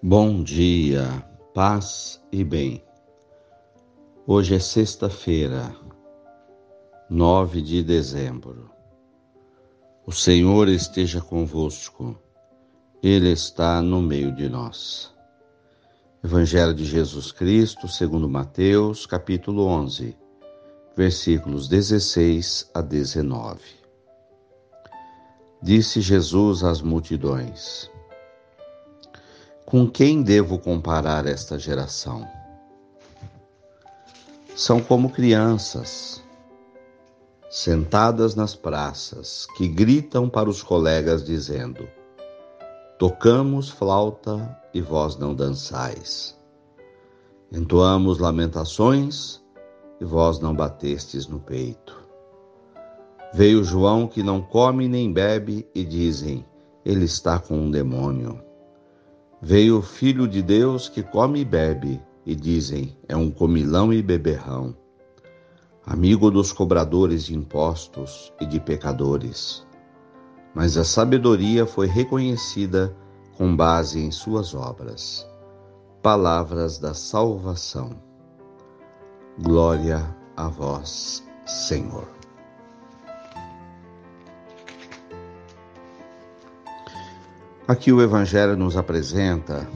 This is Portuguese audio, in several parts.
Bom dia, paz e bem. Hoje é sexta-feira, 9 de dezembro. O Senhor esteja convosco, Ele está no meio de nós. Evangelho de Jesus Cristo, segundo Mateus, capítulo 11, versículos 16 a 19. Disse Jesus às multidões: com quem devo comparar esta geração? São como crianças, sentadas nas praças, que gritam para os colegas dizendo: Tocamos flauta e vós não dançais. Entoamos lamentações e vós não batestes no peito. Veio João que não come nem bebe e dizem: Ele está com um demônio. Veio o Filho de Deus que come e bebe, e dizem: é um comilão e beberrão, amigo dos cobradores de impostos e de pecadores. Mas a sabedoria foi reconhecida com base em suas obras. Palavras da salvação. Glória a vós, Senhor. Aqui o Evangelho nos apresenta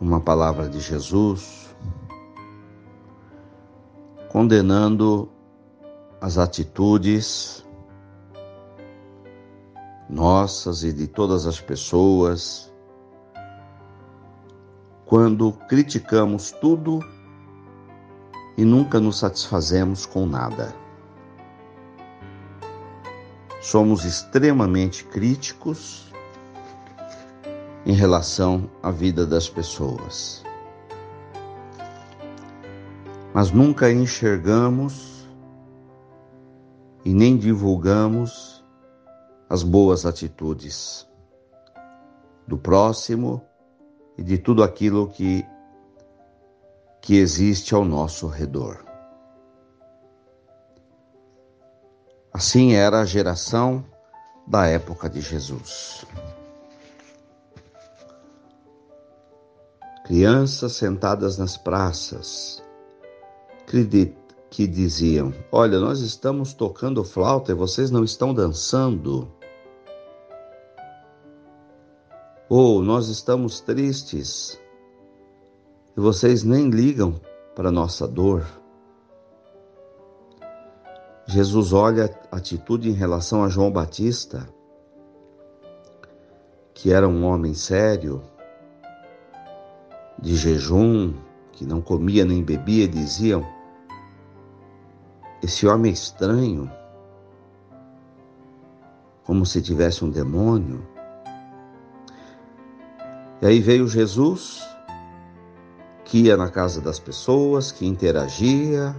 uma palavra de Jesus condenando as atitudes nossas e de todas as pessoas quando criticamos tudo e nunca nos satisfazemos com nada. Somos extremamente críticos em relação à vida das pessoas. Mas nunca enxergamos e nem divulgamos as boas atitudes do próximo e de tudo aquilo que, que existe ao nosso redor. Assim era a geração da época de Jesus. Crianças sentadas nas praças que diziam: Olha, nós estamos tocando flauta e vocês não estão dançando. Ou nós estamos tristes e vocês nem ligam para nossa dor. Jesus olha a atitude em relação a João Batista, que era um homem sério, de jejum, que não comia nem bebia, diziam: Esse homem é estranho, como se tivesse um demônio. E aí veio Jesus, que ia na casa das pessoas, que interagia,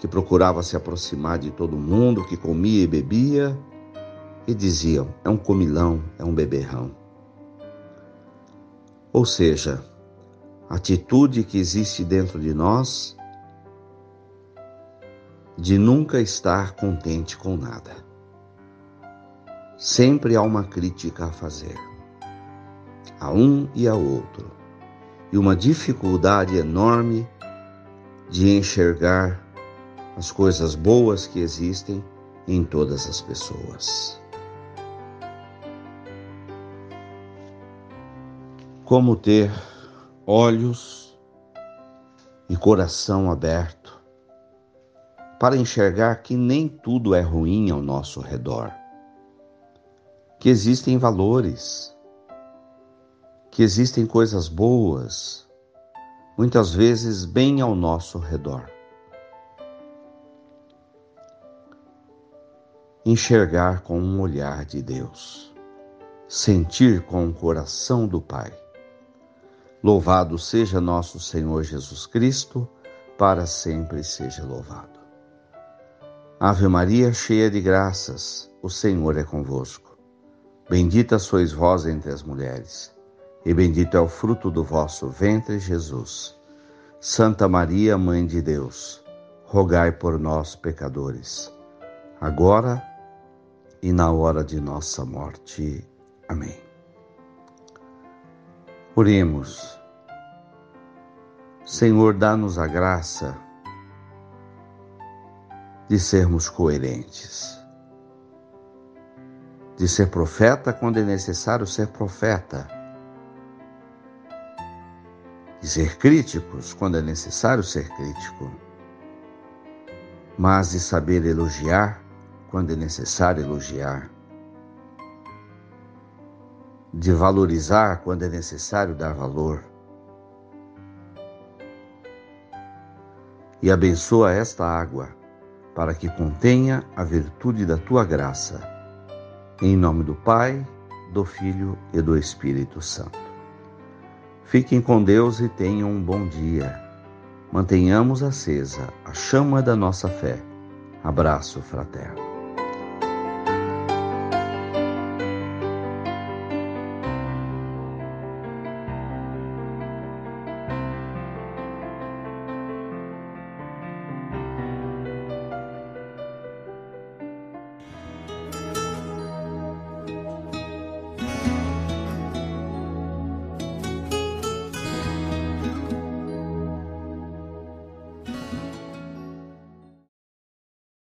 que procurava se aproximar de todo mundo, que comia e bebia, e diziam: é um comilão, é um beberrão. Ou seja, a atitude que existe dentro de nós de nunca estar contente com nada. Sempre há uma crítica a fazer, a um e a outro, e uma dificuldade enorme de enxergar as coisas boas que existem em todas as pessoas. Como ter olhos e coração aberto para enxergar que nem tudo é ruim ao nosso redor, que existem valores, que existem coisas boas, muitas vezes bem ao nosso redor. Enxergar com um olhar de Deus, sentir com o coração do Pai. Louvado seja nosso Senhor Jesus Cristo, para sempre seja louvado. Ave Maria, cheia de graças, o Senhor é convosco. Bendita sois vós entre as mulheres, e bendito é o fruto do vosso ventre, Jesus. Santa Maria, Mãe de Deus, rogai por nós, pecadores, agora e na hora de nossa morte. Amém. Oremos. Senhor, dá-nos a graça de sermos coerentes, de ser profeta quando é necessário ser profeta, de ser críticos quando é necessário ser crítico, mas de saber elogiar quando é necessário elogiar, de valorizar quando é necessário dar valor. E abençoa esta água para que contenha a virtude da tua graça. Em nome do Pai, do Filho e do Espírito Santo. Fiquem com Deus e tenham um bom dia. Mantenhamos acesa a chama da nossa fé. Abraço fraterno.